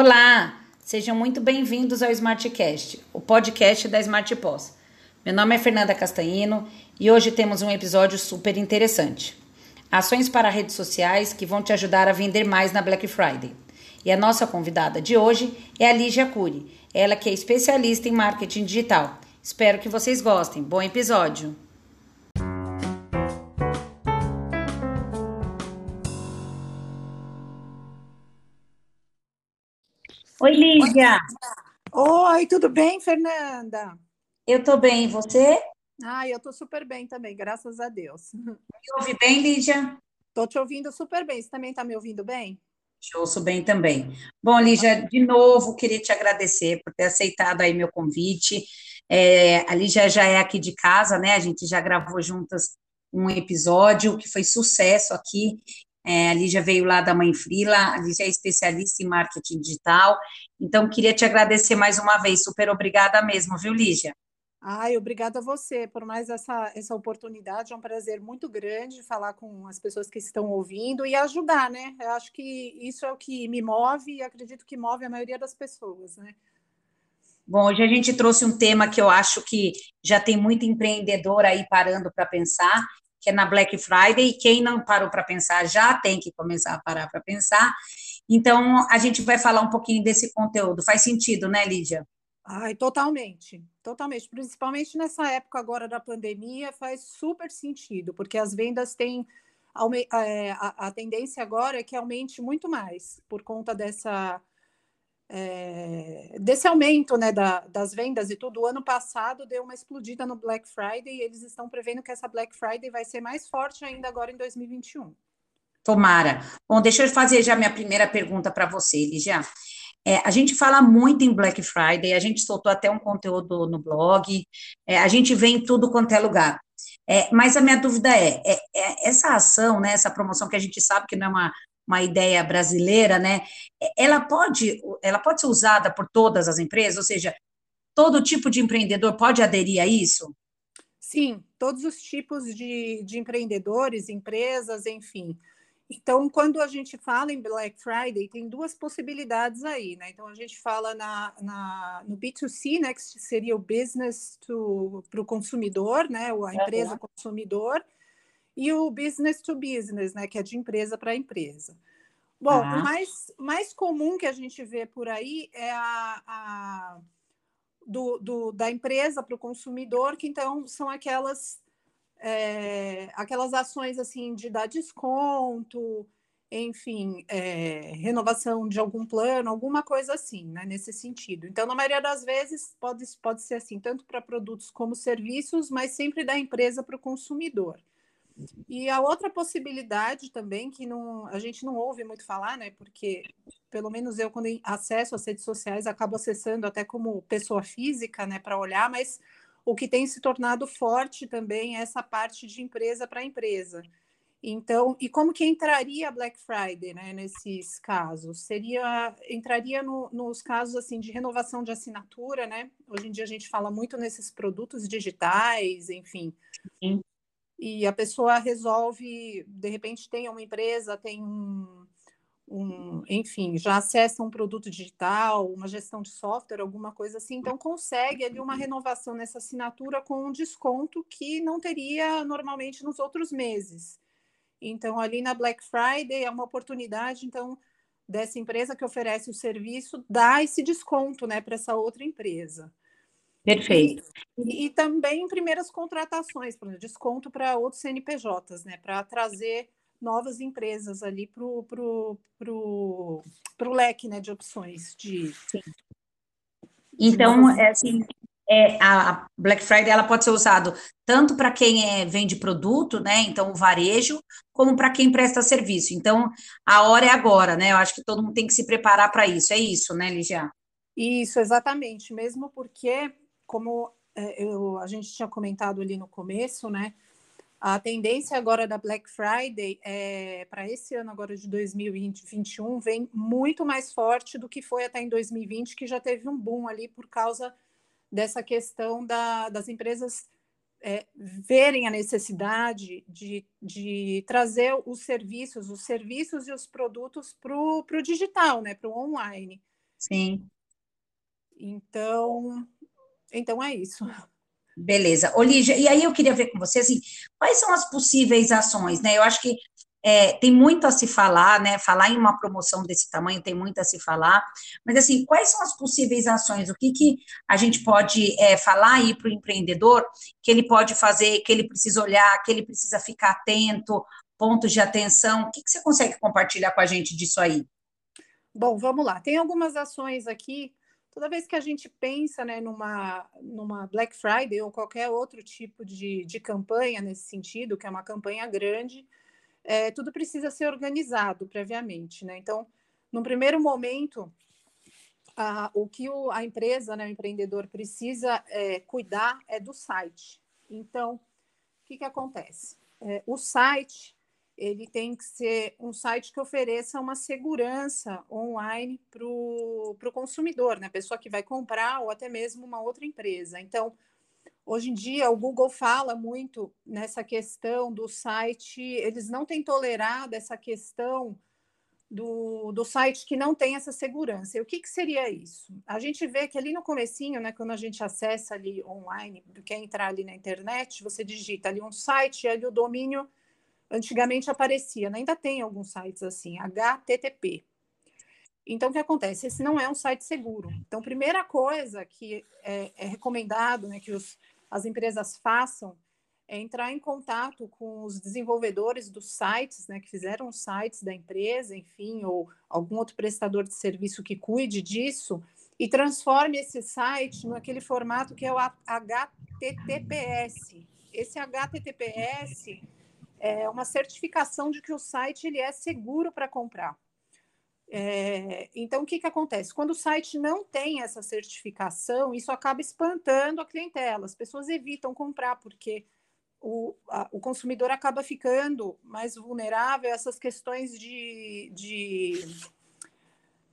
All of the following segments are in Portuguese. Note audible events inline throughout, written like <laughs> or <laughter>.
Olá, sejam muito bem-vindos ao Smartcast, o podcast da Smart Pós. Meu nome é Fernanda Castanhino e hoje temos um episódio super interessante. Ações para redes sociais que vão te ajudar a vender mais na Black Friday. E a nossa convidada de hoje é a Lígia Cury, ela que é especialista em marketing digital. Espero que vocês gostem. Bom episódio! Oi, Lígia. Oi, tudo bem, Fernanda? Eu tô bem, e você? Ah, eu tô super bem também, graças a Deus. Me ouve bem, Lígia? Tô te ouvindo super bem. Você também tá me ouvindo bem? Te ouço bem também. Bom, Lígia, de novo, queria te agradecer por ter aceitado aí meu convite. É, a Lígia já é aqui de casa, né? A gente já gravou juntas um episódio que foi sucesso aqui é, a Lígia veio lá da Mãe Frila, a Lígia é especialista em marketing digital. Então, queria te agradecer mais uma vez. Super obrigada mesmo, viu, Lígia? Ai, obrigada a você por mais essa, essa oportunidade. É um prazer muito grande falar com as pessoas que estão ouvindo e ajudar, né? Eu acho que isso é o que me move e acredito que move a maioria das pessoas, né? Bom, hoje a gente trouxe um tema que eu acho que já tem muito empreendedor aí parando para pensar, é na Black Friday, e quem não parou para pensar já tem que começar a parar para pensar. Então, a gente vai falar um pouquinho desse conteúdo. Faz sentido, né, Lídia? Ai, totalmente, totalmente. Principalmente nessa época agora da pandemia, faz super sentido, porque as vendas têm. É, a, a tendência agora é que aumente muito mais por conta dessa é, desse aumento né, da, das vendas e tudo, o ano passado deu uma explodida no Black Friday e eles estão prevendo que essa Black Friday vai ser mais forte ainda agora em 2021. Tomara. Bom, deixa eu fazer já minha primeira pergunta para você, Ligia. É, a gente fala muito em Black Friday, a gente soltou até um conteúdo no blog, é, a gente vê em tudo quanto é lugar. É, mas a minha dúvida é, é, é, essa ação, né, essa promoção que a gente sabe que não é uma uma ideia brasileira, né? Ela pode, ela pode ser usada por todas as empresas, ou seja, todo tipo de empreendedor pode aderir a isso? Sim, todos os tipos de, de empreendedores, empresas, enfim. Então, quando a gente fala em Black Friday, tem duas possibilidades aí, né? Então, a gente fala na, na no B2C, né, que seria o business para o consumidor, né, a empresa consumidor, e o business to business, né, que é de empresa para empresa. Bom, ah. o mais, mais comum que a gente vê por aí é a, a do, do, da empresa para o consumidor, que então são aquelas é, aquelas ações assim de dar desconto, enfim, é, renovação de algum plano, alguma coisa assim, né, nesse sentido. Então, na maioria das vezes, pode, pode ser assim, tanto para produtos como serviços, mas sempre da empresa para o consumidor. E a outra possibilidade também, que não, a gente não ouve muito falar, né? Porque, pelo menos eu, quando acesso às redes sociais, acabo acessando até como pessoa física, né, para olhar, mas o que tem se tornado forte também é essa parte de empresa para empresa. Então, e como que entraria a Black Friday, né, nesses casos? Seria entraria no, nos casos assim de renovação de assinatura, né? Hoje em dia a gente fala muito nesses produtos digitais, enfim. Sim e a pessoa resolve, de repente tem uma empresa, tem um, um, enfim, já acessa um produto digital, uma gestão de software, alguma coisa assim, então consegue ali uma renovação nessa assinatura com um desconto que não teria normalmente nos outros meses. Então, ali na Black Friday é uma oportunidade, então, dessa empresa que oferece o serviço dar esse desconto né, para essa outra empresa. Perfeito. E, e, também primeiras contratações, por exemplo, desconto para outros CNPJs, né? Para trazer novas empresas ali para o pro, pro, pro leque né, de opções de. Sim. Então, é assim, é, a Black Friday ela pode ser usado tanto para quem é, vende produto, né? Então, o varejo, como para quem presta serviço. Então, a hora é agora, né? Eu acho que todo mundo tem que se preparar para isso. É isso, né, Ligia? Isso, exatamente. Mesmo porque como é, eu, a gente tinha comentado ali no começo, né? A tendência agora da Black Friday é para esse ano agora de 2021 vem muito mais forte do que foi até em 2020, que já teve um boom ali por causa dessa questão da, das empresas é, verem a necessidade de, de trazer os serviços, os serviços e os produtos para o digital, né, para o online. Sim. Então, então é isso. Beleza. Olívia, e aí eu queria ver com você, assim, quais são as possíveis ações, né? Eu acho que é, tem muito a se falar, né? Falar em uma promoção desse tamanho tem muito a se falar, mas assim, quais são as possíveis ações? O que, que a gente pode é, falar aí para o empreendedor que ele pode fazer, que ele precisa olhar, que ele precisa ficar atento, pontos de atenção? O que, que você consegue compartilhar com a gente disso aí? Bom, vamos lá. Tem algumas ações aqui. Toda vez que a gente pensa né, numa, numa Black Friday ou qualquer outro tipo de, de campanha nesse sentido, que é uma campanha grande, é, tudo precisa ser organizado previamente, né? Então, no primeiro momento, a, o que o, a empresa, né, o empreendedor precisa é, cuidar é do site. Então, o que, que acontece? É, o site ele tem que ser um site que ofereça uma segurança online para o consumidor, né? Pessoa que vai comprar ou até mesmo uma outra empresa. Então, Hoje em dia, o Google fala muito nessa questão do site, eles não têm tolerado essa questão do, do site que não tem essa segurança. E o que, que seria isso? A gente vê que ali no comecinho, né, quando a gente acessa ali online, quer entrar ali na internet, você digita ali um site, e ali o domínio antigamente aparecia, né? ainda tem alguns sites assim, HTTP. Então, o que acontece? Esse não é um site seguro. Então, primeira coisa que é, é recomendado né, que os as empresas façam é entrar em contato com os desenvolvedores dos sites, né, que fizeram os sites da empresa, enfim, ou algum outro prestador de serviço que cuide disso, e transforme esse site naquele formato que é o HTTPS. Esse HTTPS é uma certificação de que o site ele é seguro para comprar. É, então, o que, que acontece? Quando o site não tem essa certificação, isso acaba espantando a clientela. As pessoas evitam comprar, porque o, a, o consumidor acaba ficando mais vulnerável a essas questões de, de,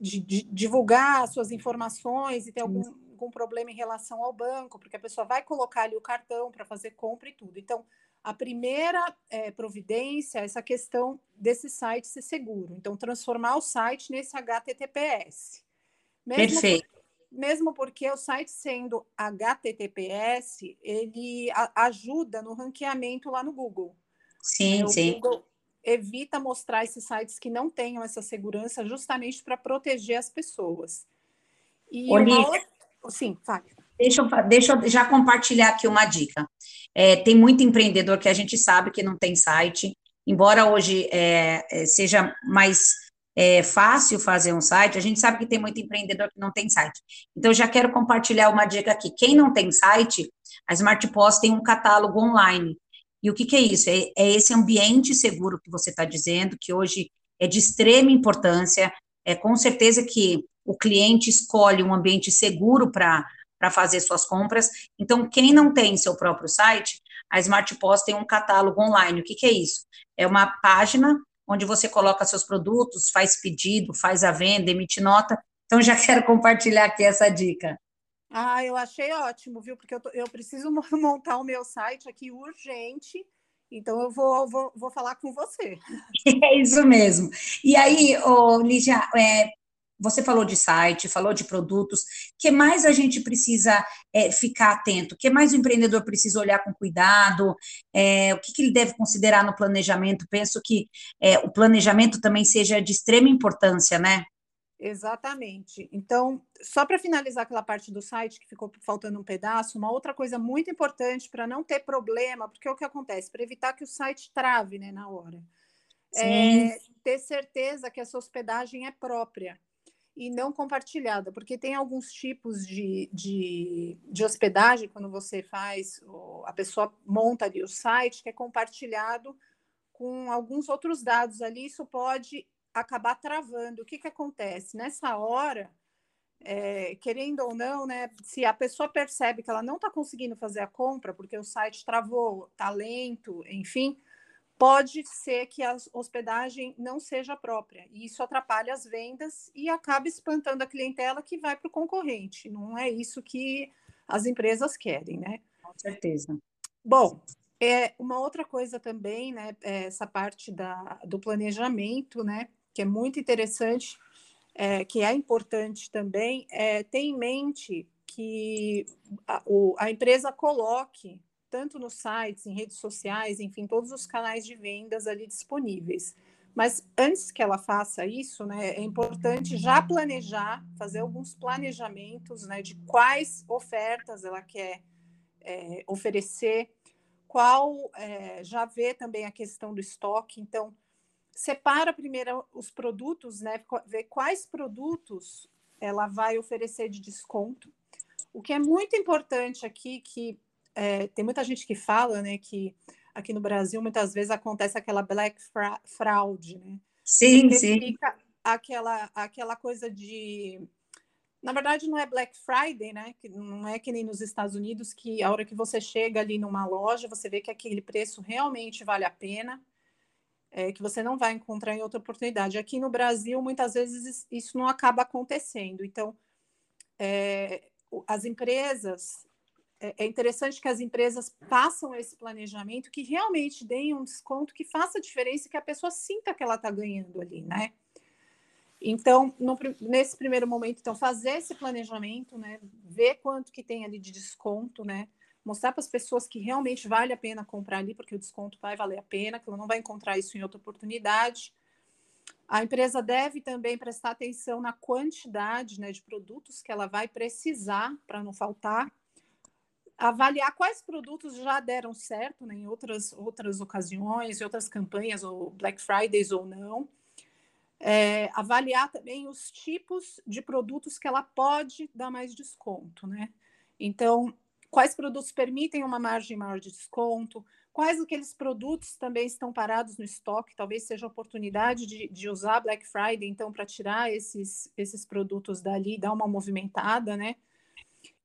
de, de divulgar suas informações e ter algum, algum problema em relação ao banco, porque a pessoa vai colocar ali o cartão para fazer compra e tudo. Então, a primeira é, providência é essa questão desse site ser seguro. Então, transformar o site nesse HTTPS. Mesmo Perfeito. Por, mesmo porque o site sendo HTTPS, ele a, ajuda no ranqueamento lá no Google. Sim, o sim. Google evita mostrar esses sites que não tenham essa segurança justamente para proteger as pessoas. E Olívia, outra... Sim, Fábio. Deixa eu, deixa eu já compartilhar aqui uma dica. É, tem muito empreendedor que a gente sabe que não tem site, embora hoje é, é, seja mais é, fácil fazer um site, a gente sabe que tem muito empreendedor que não tem site. Então, já quero compartilhar uma dica aqui. Quem não tem site, a Smart Post tem um catálogo online. E o que, que é isso? É, é esse ambiente seguro que você está dizendo, que hoje é de extrema importância. É com certeza que o cliente escolhe um ambiente seguro para para fazer suas compras. Então, quem não tem seu próprio site, a Smart Post tem um catálogo online. O que, que é isso? É uma página onde você coloca seus produtos, faz pedido, faz a venda, emite nota. Então, já <laughs> quero compartilhar aqui essa dica. Ah, eu achei ótimo, viu? Porque eu, tô, eu preciso <laughs> montar o meu site aqui urgente. Então, eu vou, vou, vou falar com você. <laughs> É isso mesmo. E aí, ô, Lígia, é, você falou de site, falou de produtos. que mais a gente precisa é, ficar atento? que mais o empreendedor precisa olhar com cuidado? É, o que, que, ele deve considerar no planejamento? Penso que é, o planejamento também seja de extrema importância, né? Exatamente. Então, só para finalizar aquela parte do site que ficou faltando um pedaço, uma outra coisa muito importante para não ter problema, porque é o que acontece, para evitar que o site trave né, na hora. Sim. É ter certeza que essa hospedagem é própria e não compartilhada, porque tem alguns tipos de, de, de, hospedagem, quando você faz, a pessoa monta ali o site, que é compartilhado com alguns outros dados ali, isso pode acabar travando. O que, que acontece? Nessa hora, é, querendo ou não, né, se a pessoa percebe que ela não está conseguindo fazer a compra, porque o site travou, está lento, enfim, pode ser que a hospedagem não seja própria, e isso atrapalha as vendas e acaba espantando a clientela que vai para o concorrente. Não é isso que as empresas querem, né? Com certeza. Bom, é uma outra coisa também, né? É essa parte da, do planejamento, né? Que é muito interessante. é, que é importante também, é ter em mente que a, o, a empresa coloque, tanto nos sites, em redes sociais, enfim, todos os canais de vendas ali disponíveis. Mas antes que ela faça isso, né, é importante já planejar, fazer alguns planejamentos né, de quais ofertas ela quer é, oferecer, qual é, já vê também a questão do estoque. Então, separa primeiro os produtos, né, ver quais produtos ela vai oferecer de desconto. O que é muito importante aqui, que é, tem muita gente que fala, né, que aqui no Brasil muitas vezes acontece aquela black fra fraud, né? Sim, sim. Fica aquela, aquela coisa de. Na verdade, não é Black Friday, né? Que não é que nem nos Estados Unidos, que a hora que você chega ali numa loja, você vê que aquele preço realmente vale a pena, é, que você não vai encontrar em outra oportunidade. Aqui no Brasil, muitas vezes isso não acaba acontecendo. Então, é, as empresas é, é interessante que as empresas façam esse planejamento, que realmente deem um desconto que faça diferença, que a pessoa sinta que ela está ganhando ali, né? Então, no, nesse primeiro momento, então, fazer esse planejamento, né? Ver quanto que tem ali de desconto, né? Mostrar para as pessoas que realmente vale a pena comprar ali, porque o desconto vai valer a pena, que ela não vai encontrar isso em outra oportunidade. A empresa deve também prestar atenção na quantidade né, de produtos que ela vai precisar para não faltar avaliar quais produtos já deram certo né, em outras, outras ocasiões, em outras campanhas, ou Black Fridays ou não. É, avaliar também os tipos de produtos que ela pode dar mais desconto, né? Então, quais produtos permitem uma margem maior de desconto, quais aqueles produtos também estão parados no estoque, talvez seja oportunidade de, de usar Black Friday, então, para tirar esses, esses produtos dali, dar uma movimentada, né?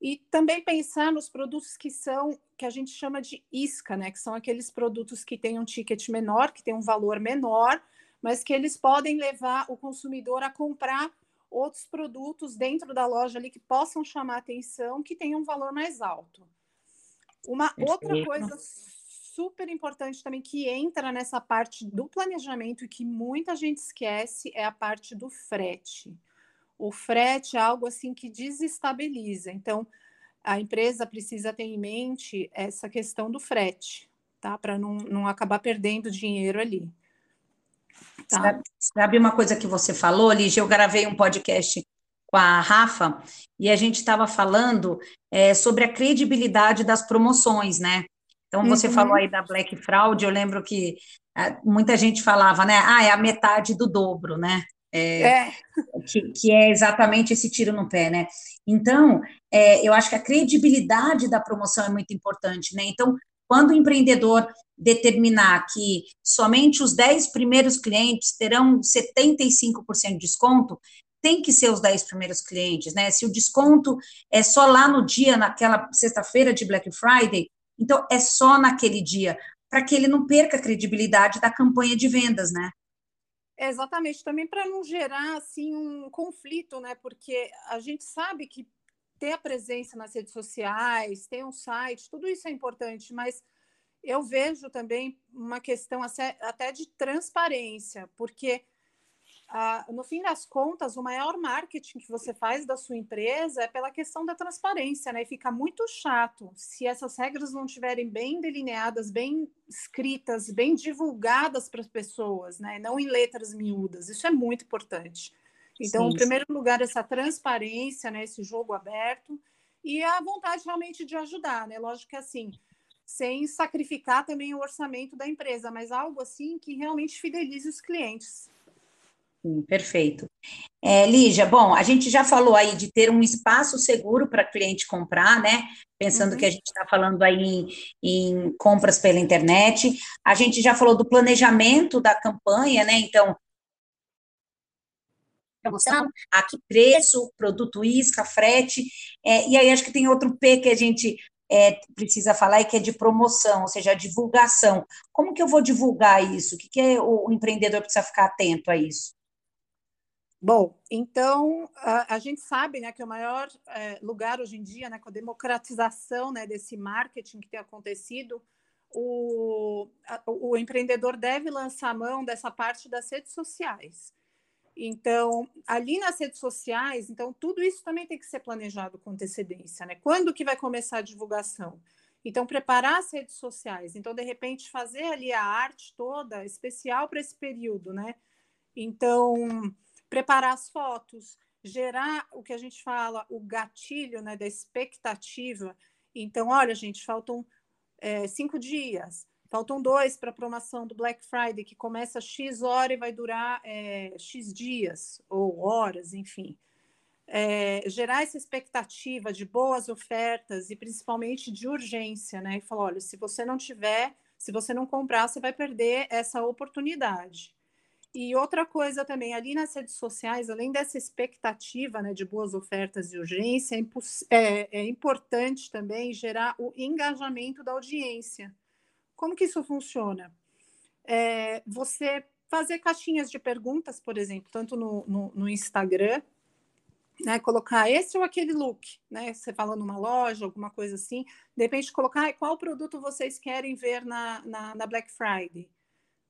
E também pensar nos produtos que são, que a gente chama de isca, né? Que são aqueles produtos que têm um ticket menor, que têm um valor menor, mas que eles podem levar o consumidor a comprar outros produtos dentro da loja ali que possam chamar atenção, que tenham um valor mais alto. Uma Perfeito. outra coisa super importante também que entra nessa parte do planejamento e que muita gente esquece é a parte do frete o frete é algo assim que desestabiliza. Então, a empresa precisa ter em mente essa questão do frete, tá? Para não, não acabar perdendo dinheiro ali. Tá? Sabe, sabe uma coisa que você falou, Lígia? Eu gravei um podcast com a Rafa e a gente estava falando é, sobre a credibilidade das promoções, né? Então, você uhum. falou aí da Black Fraud, eu lembro que ah, muita gente falava, né? Ah, é a metade do dobro, né? É, é. Que, que, é exatamente esse tiro no pé, né? Então, é, eu acho que a credibilidade da promoção é muito importante, né? Então, quando o empreendedor determinar que somente os 10 primeiros clientes terão 75% de desconto, tem que ser os 10 primeiros clientes, né? Se o desconto é só lá no dia, naquela sexta-feira de Black Friday, então é só naquele dia, para que ele não perca a credibilidade da campanha de vendas, né? Exatamente, também para não gerar assim um conflito, né? Porque a gente sabe que ter a presença nas redes sociais, ter um site, tudo isso é importante, mas eu vejo também uma questão até de transparência, porque ah, no fim das contas, o maior marketing que você faz da sua empresa é pela questão da transparência, né? E fica muito chato se essas regras não estiverem bem delineadas, bem escritas, bem divulgadas para as pessoas, né? Não em letras miúdas. Isso é muito importante. Então, sim, em primeiro lugar, essa transparência, né? Esse jogo aberto e a vontade realmente de ajudar, né? Lógico que assim sem sacrificar também o orçamento da empresa, mas algo assim que realmente fidelize os clientes. Sim, perfeito. É, Lígia, bom, a gente já falou aí de ter um espaço seguro para cliente comprar, né? Pensando uhum. que a gente está falando aí em, em, compras pela internet. A gente já falou do planejamento da campanha, né? Então, promoção, a que preço, produto isca, frete. É, e aí acho que tem outro P que a gente é, precisa falar e que é de promoção, ou seja, a divulgação. Como que eu vou divulgar isso? O que, que é, o empreendedor precisa ficar atento a isso? Bom, então a, a, gente sabe né, que o maior é, lugar hoje em dia, né, com a democratização né, desse marketing que tem acontecido, o, a, o empreendedor deve lançar mão dessa parte das redes sociais. Então, ali nas redes sociais, então tudo isso também tem que ser planejado com antecedência, né? Quando que vai começar a divulgação? Então, preparar as redes sociais. Então, de repente, fazer ali a arte toda especial para esse período, né? Então, preparar as fotos, gerar o que a gente fala, o gatilho né, da expectativa. Então, olha, gente, faltam é, cinco dias, faltam dois para a promoção do Black Friday, que começa X hora e vai durar é, X dias ou horas, enfim é, gerar essa expectativa de boas ofertas e principalmente de urgência, né? E falar, olha, se você não tiver, se você não comprar, você vai perder essa oportunidade. E outra coisa também, ali nas redes sociais, além dessa expectativa né, de boas ofertas e urgência, é, é, é importante também gerar o engajamento da audiência. Como que isso funciona? É, você fazer caixinhas de perguntas, por exemplo, tanto no, no, no Instagram né, colocar esse ou aquele look, né? Você fala numa loja, alguma coisa assim, de repente colocar qual produto vocês querem ver na, na, na, Black Friday,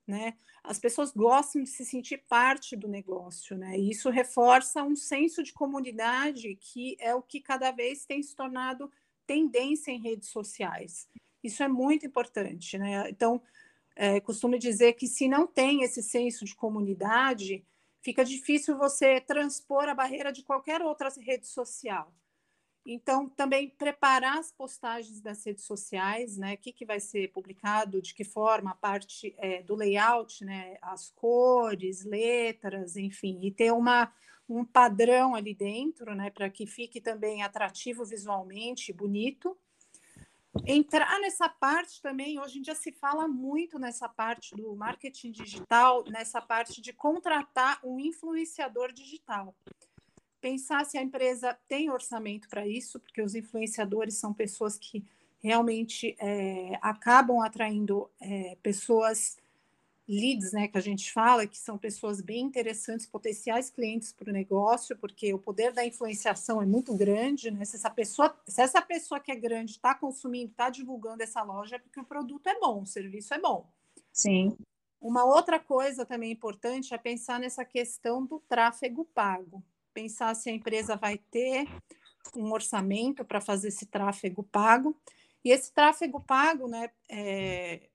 né? As pessoas gostam de se sentir parte do negócio, né? E isso reforça um senso de comunidade que é o que cada vez tem se tornado tendência em redes sociais. Isso é muito importante, né? Então, é, costumo dizer que se não tem esse senso de comunidade, fica difícil você transpor a barreira de qualquer outra rede social. Então, também preparar as postagens das redes sociais, né? O que, que vai ser publicado, de que forma, a parte é, do layout, né? As cores, letras, enfim, e ter uma, um padrão ali dentro, né? Para que fique também atrativo visualmente, bonito entrar nessa parte também, hoje em dia se fala muito nessa parte do marketing digital, nessa parte de contratar um influenciador digital. Pensar se a empresa tem orçamento para isso, porque os influenciadores são pessoas que realmente é, acabam atraindo é, pessoas leads, né, que a gente fala, que são pessoas bem interessantes, potenciais clientes para o negócio, porque o poder da influenciação é muito grande, né? Se essa pessoa, se essa pessoa que é grande está consumindo, está divulgando essa loja, é porque o produto é bom, o serviço é bom. Sim. Uma outra coisa também importante é pensar nessa questão do tráfego pago. Pensar se a empresa vai ter um orçamento para fazer esse tráfego pago. E esse tráfego pago, né, é,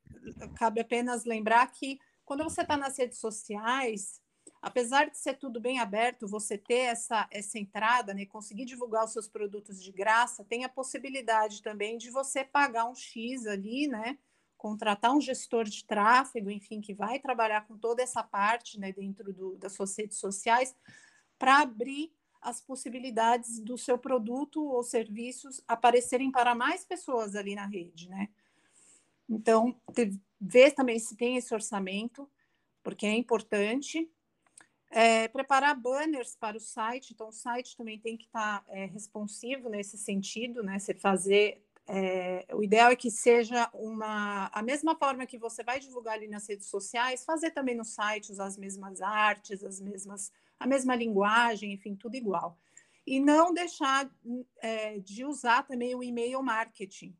cabe apenas lembrar que quando você está nas redes sociais, apesar de ser tudo bem aberto, você ter essa, essa entrada, né, conseguir divulgar os seus produtos de graça, tem a possibilidade também de você pagar um X ali, né? Contratar um gestor de tráfego, enfim, que vai trabalhar com toda essa parte né, dentro do, das suas redes sociais, para abrir as possibilidades do seu produto ou serviços aparecerem para mais pessoas ali na rede, né? Então, ver também se tem esse orçamento, porque é importante. É, preparar banners para o site, então o site também tem que estar é, responsivo nesse sentido, né? Você fazer. É, o ideal é que seja uma a mesma forma que você vai divulgar ali nas redes sociais, fazer também no site, as mesmas artes, as mesmas, a mesma linguagem, enfim, tudo igual. E não deixar é, de usar também o e-mail marketing,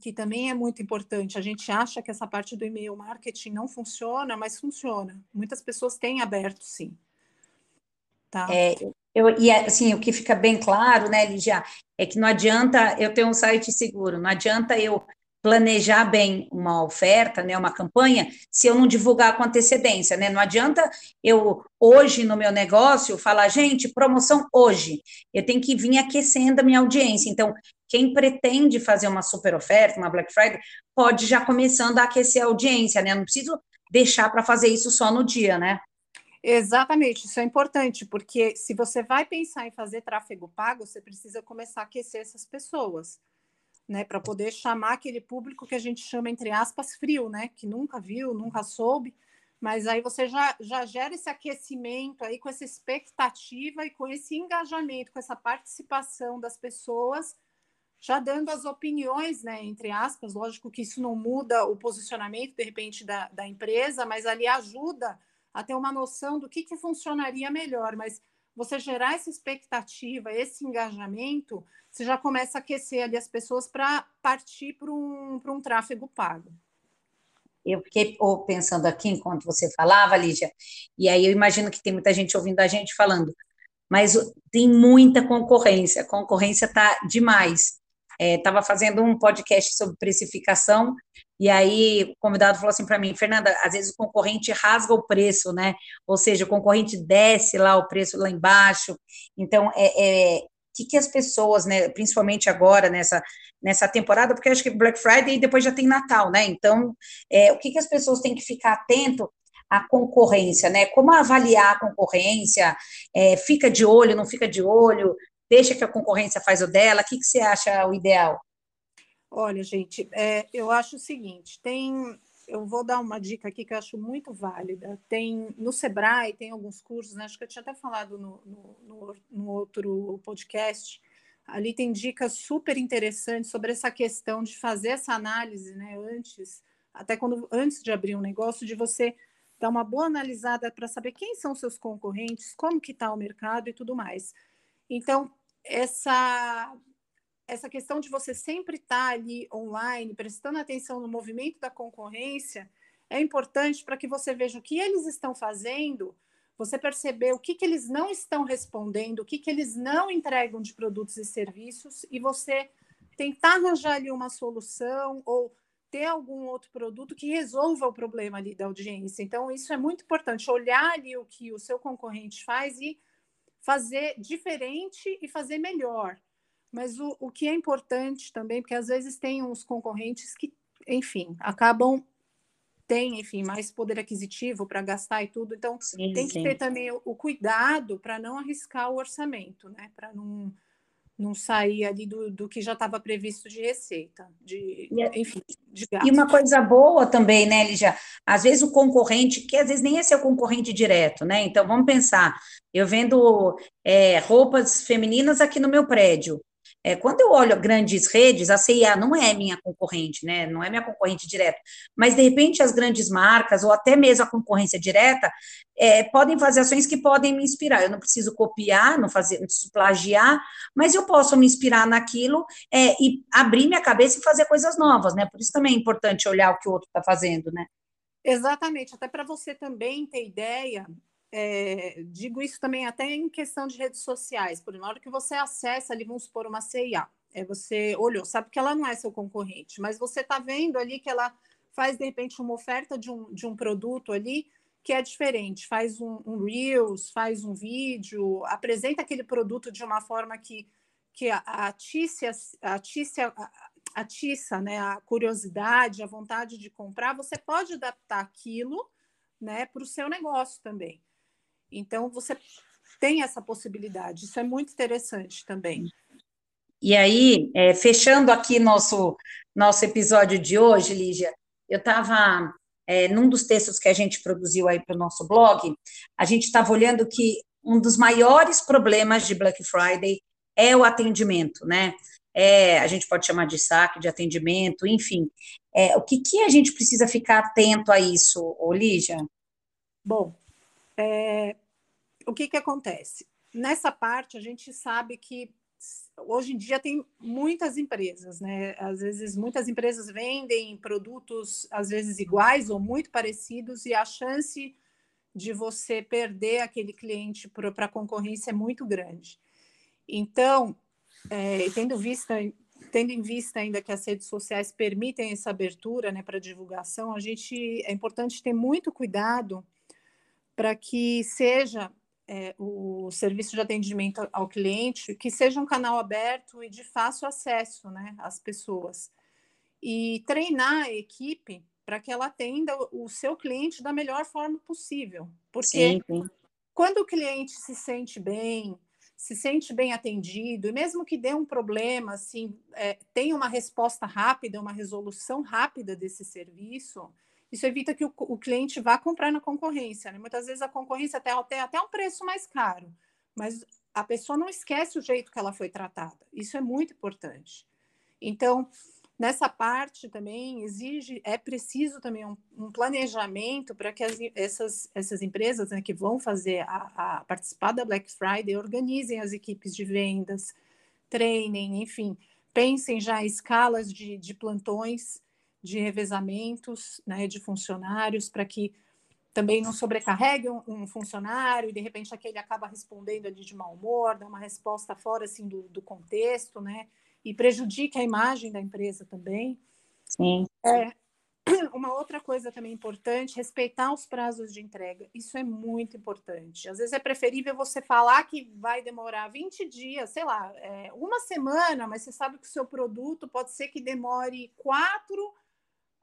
que também é muito importante. A gente acha que essa parte do e-mail marketing não funciona, mas funciona. Muitas pessoas têm aberto, sim. Tá? É, eu, e assim, o que fica bem claro, né, Ligia, é que não adianta eu ter um site seguro, não adianta eu planejar bem uma oferta, né, uma campanha, se eu não divulgar com antecedência, né? Não adianta eu hoje no meu negócio falar, gente, promoção hoje. Eu tenho que vir aquecendo a minha audiência. Então, quem pretende fazer uma super oferta, uma Black Friday, pode já começando a aquecer a audiência, né? Eu não preciso deixar para fazer isso só no dia, né? Exatamente, isso é importante, porque se você vai pensar em fazer tráfego pago, você precisa começar a aquecer essas pessoas, né? Para poder chamar aquele público que a gente chama, entre aspas, frio, né? Que nunca viu, nunca soube, mas aí você já, já gera esse aquecimento aí com essa expectativa e com esse engajamento, com essa participação das pessoas já dando as opiniões, né, entre aspas, lógico que isso não muda o posicionamento, de repente, da, da empresa, mas ali ajuda a ter uma noção do que, que funcionaria melhor, mas você gerar essa expectativa, esse engajamento, você já começa a aquecer ali as pessoas para partir para um, um tráfego pago. eu fiquei pensando aqui enquanto você falava, Lígia, e aí eu imagino que tem muita gente ouvindo a gente falando, mas tem muita concorrência, a concorrência está demais. Estava é, fazendo um podcast sobre precificação, e aí o convidado falou assim para mim, Fernanda, às vezes o concorrente rasga o preço, né? Ou seja, o concorrente desce lá o preço lá embaixo. Então, é, é que, que as pessoas, né, principalmente agora nessa, nessa temporada, porque acho que Black Friday e depois já tem Natal, né? Então, é, o que, que as pessoas têm que ficar atento à concorrência, né? Como avaliar a concorrência? É, fica de olho, não fica de olho? Deixa que a concorrência faz o dela? O que, que você acha o ideal? Olha, gente, é, eu acho o seguinte: tem eu vou dar uma dica aqui que eu acho muito válida. Tem no Sebrae, tem alguns cursos, né? acho que eu tinha até falado no, no, no, outro podcast. Ali tem dicas super interessantes sobre essa questão de fazer essa análise, né? Antes, até quando antes de abrir um negócio, de você dar uma boa analisada para saber quem são seus concorrentes, como que está o mercado e tudo mais. Então, essa essa questão de você sempre estar tá ali online, prestando atenção no movimento da concorrência, é importante para que você veja o que eles estão fazendo, você perceber o que, que eles não estão respondendo, o que, que eles não entregam de produtos e serviços, e você tentar arranjar ali uma solução ou ter algum outro produto que resolva o problema ali da audiência. Então, isso é muito importante, olhar ali o que o seu concorrente faz e fazer diferente e fazer melhor. Mas o, o que é importante também, porque às vezes tem uns concorrentes que, enfim, acabam tem, enfim, mais poder aquisitivo para gastar e tudo. Então, sim, tem que sim. ter também o, o cuidado para não arriscar o orçamento, né? Para não, não sair ali do, do que já estava previsto de receita, de, é enfim, de gasto. E uma coisa boa também, né, Lígia? Às vezes o concorrente, que às vezes nem é seu concorrente direto, né? Então, vamos pensar, eu vendo é, roupas femininas aqui no meu prédio. É, quando eu olho grandes redes, a CIA não é minha concorrente, né? Não é minha concorrente direta. Mas, de repente, as grandes marcas, ou até mesmo a concorrência direta, é, podem fazer ações que podem me inspirar. Eu não preciso copiar, não, fazer, não preciso plagiar, mas eu posso me inspirar naquilo é, e abrir minha cabeça e fazer coisas novas, né? Por isso também é importante olhar o que o outro está fazendo, né? Exatamente, até para você também ter ideia, é, digo isso também até em questão de redes sociais, por na hora que você acessa ali, vamos supor, uma CIA, é, você olhou, sabe que ela não é seu concorrente, mas você está vendo ali que ela faz, de repente, uma oferta de um, de um produto ali que é diferente, faz um, um Reels, faz um vídeo, apresenta aquele produto de uma forma que, que atiça, atiça, atiça né, a curiosidade, a vontade de comprar, você pode adaptar aquilo né, para o seu negócio também. Então, você tem essa possibilidade. Isso é muito interessante também. E aí, é, fechando aqui nosso, nosso episódio de hoje, Lígia, eu estava, é, num dos textos que a gente produziu aí para o nosso blog, a gente estava olhando que um dos maiores problemas de Black Friday é o atendimento, né? É, a gente pode chamar de saque, de atendimento, enfim. É, o que, que a gente precisa ficar atento a isso, Lígia? Bom, é, o que, que acontece? Nessa parte, a gente sabe que hoje em dia tem muitas empresas, né? Às vezes, muitas empresas vendem produtos, às vezes iguais ou muito parecidos, e a chance de você perder aquele cliente para a concorrência é muito grande. Então, é, tendo, tendo em vista ainda que as redes sociais permitem essa abertura né, para divulgação, a gente é importante ter muito cuidado para que seja é, o serviço de atendimento ao cliente que seja um canal aberto e de fácil acesso né, às pessoas. E treinar a equipe para que ela atenda o seu cliente da melhor forma possível. Porque sim, sim. quando o cliente se sente bem, se sente bem atendido, e mesmo que dê um problema, assim, é, tem uma resposta rápida, uma resolução rápida desse serviço, isso evita que o, o cliente vá comprar na concorrência. Né? Muitas vezes a concorrência tem até, até um preço mais caro, mas a pessoa não esquece o jeito que ela foi tratada. Isso é muito importante. Então, nessa parte também exige, é preciso também um, um planejamento para que as, essas, essas empresas né, que vão fazer a, a, participar da Black Friday organizem as equipes de vendas, treinem, enfim, pensem já em escalas de, de plantões de revezamentos né, de funcionários para que também não sobrecarregue um, um, funcionário e de repente aquele acaba respondendo ali de mau humor, dá uma resposta fora assim do, do contexto, né? E prejudique a imagem da empresa também. Sim. É, <clears throat> uma outra coisa também importante, respeitar os prazos de entrega. Isso é muito importante. Às vezes é preferível você falar que vai demorar 20 dias, sei lá, é, uma semana, mas você sabe que o seu produto pode ser que demore quatro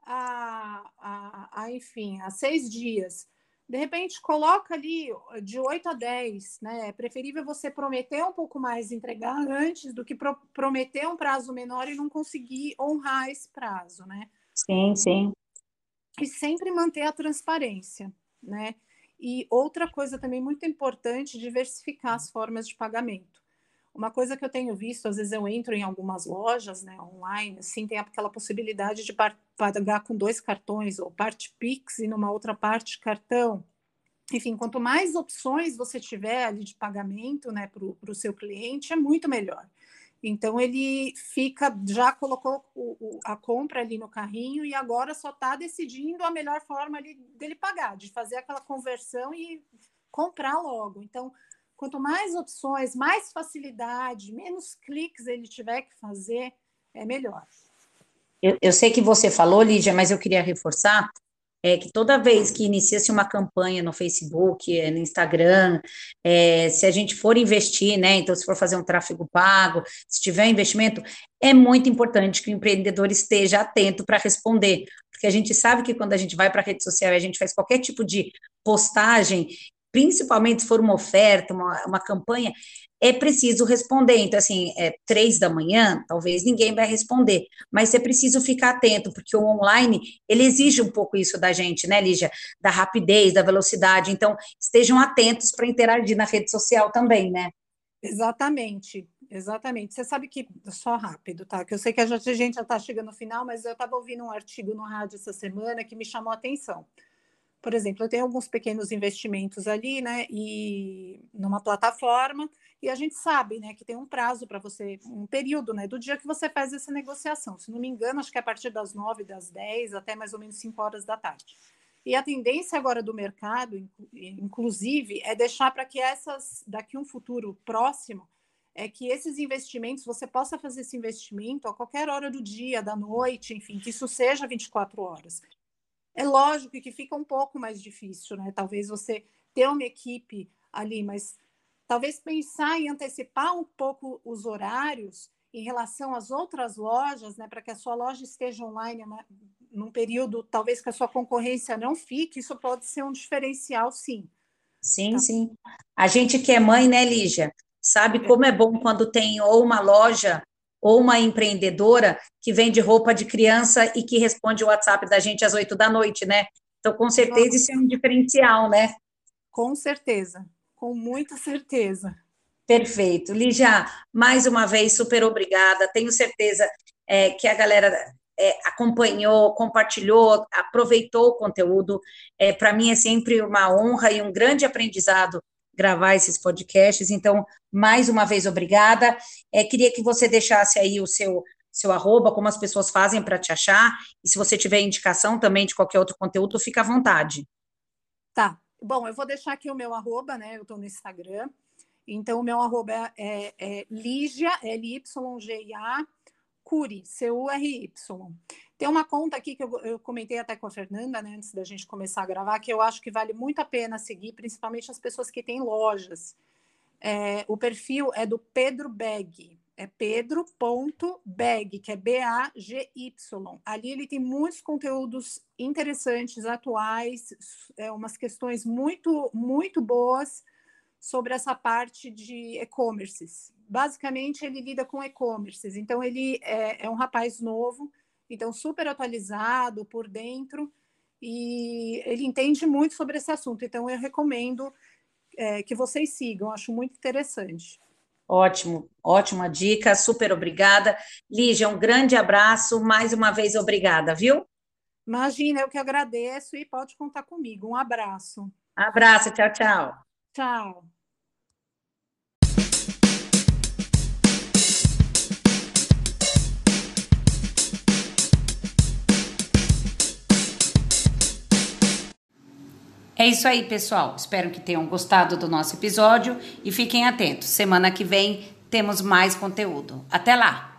a, a, a enfim, a seis dias. De repente, coloca ali de 8 a 10, né? É preferível você prometer um pouco mais entregar antes do que pro, prometer um prazo menor e não conseguir honrar esse prazo, né? Sim, sim. E sempre manter a transparência, né? E outra coisa também muito importante, diversificar as formas de pagamento. Uma coisa que eu tenho visto, às vezes eu entro em algumas lojas, né, online, assim, tem aquela possibilidade de pagar com dois cartões, ou parte Pix e numa outra parte cartão. Enfim, quanto mais opções você tiver ali de pagamento, né, para o seu cliente, é muito melhor. Então ele fica, já colocou o, o, a compra ali no carrinho e agora só está decidindo a melhor forma ali dele pagar, de fazer aquela conversão e comprar logo. Então, quanto mais opções, mais facilidade, menos cliques ele tiver que fazer, é melhor. Eu, eu sei que você falou, Lídia, mas eu queria reforçar é que toda vez que inicia-se uma campanha no Facebook, é, no Instagram, é, se a gente for investir, né, então se for fazer um tráfego pago, se tiver investimento, é muito importante que o empreendedor esteja atento para responder, porque a gente sabe que quando a gente vai para a rede social a gente faz qualquer tipo de postagem, principalmente se for uma oferta, uma, uma campanha, é preciso responder. Então, assim, é três da manhã, talvez ninguém vai responder, mas é preciso ficar atento, porque o online, ele exige um pouco isso da gente, né, Lígia? Da rapidez, da velocidade. Então, estejam atentos para interagir na rede social também, né? Exatamente, exatamente. Você sabe que, só rápido, tá? Que eu sei que a gente já está chegando no final, mas eu estava ouvindo um artigo no rádio essa semana que me chamou a atenção. Por exemplo, eu tenho alguns pequenos investimentos ali, né? E numa plataforma, e a gente sabe, né, que tem um prazo para você, um período, né, do dia que você faz essa negociação. Se não me engano, acho que é a partir das 9, das 10 até mais ou menos 5 horas da tarde. E a tendência agora do mercado, inclusive, é deixar para que essas, daqui um futuro próximo, é que esses investimentos, você possa fazer esse investimento a qualquer hora do dia, da noite, enfim, que isso seja 24 horas. É lógico que fica um pouco mais difícil, né? Talvez você ter uma equipe ali, mas talvez pensar em antecipar um pouco os horários em relação às outras lojas, né, para que a sua loja esteja online né, num período talvez que a sua concorrência não fique, isso pode ser um diferencial, sim. Sim, tá? sim. A gente que é mãe, né, Lígia, sabe é. como é bom quando tem ou uma loja ou uma empreendedora que vende roupa de criança e que responde o WhatsApp da gente às oito da noite, né? Então, com certeza, isso é um diferencial, né? Com certeza, com muita certeza. Perfeito. Lígia, mais uma vez, super obrigada. Tenho certeza é, que a galera é, acompanhou, compartilhou, aproveitou o conteúdo. É, Para mim é sempre uma honra e um grande aprendizado gravar esses podcasts. Então, mais uma vez, obrigada. É, queria que você deixasse aí o seu seu arroba, como as pessoas fazem para te achar, e se você tiver indicação também de qualquer outro conteúdo, fica à vontade. Tá. Bom, eu vou deixar aqui o meu arroba, né? Eu estou no Instagram. Então, o meu arroba é, é, é Lígia, L-Y-G-A, Curi, C-U-R-Y. Tem uma conta aqui que eu, eu, comentei até com a Fernanda, né, antes da gente começar a gravar, que eu acho que vale muito a pena seguir, principalmente as pessoas que têm lojas. É, o perfil é do Pedro Beg, é pedro.bag, que é B-A-G-Y. Ali ele tem muitos conteúdos interessantes, atuais, é, umas questões muito, muito boas sobre essa parte de e-commerces. Basicamente, ele lida com e-commerces. Então, ele é, é um rapaz novo, então super atualizado por dentro e ele entende muito sobre esse assunto. Então eu recomendo é, que vocês sigam, acho muito interessante. Ótimo, ótima dica, super obrigada. Lígia, um grande abraço, mais uma vez obrigada, viu? Imagina, eu que agradeço e pode contar comigo. Um abraço. Abraço, tchau, tchau. Tchau. É isso aí, pessoal. Espero que tenham gostado do nosso episódio e fiquem atentos. Semana que vem temos mais conteúdo. Até lá!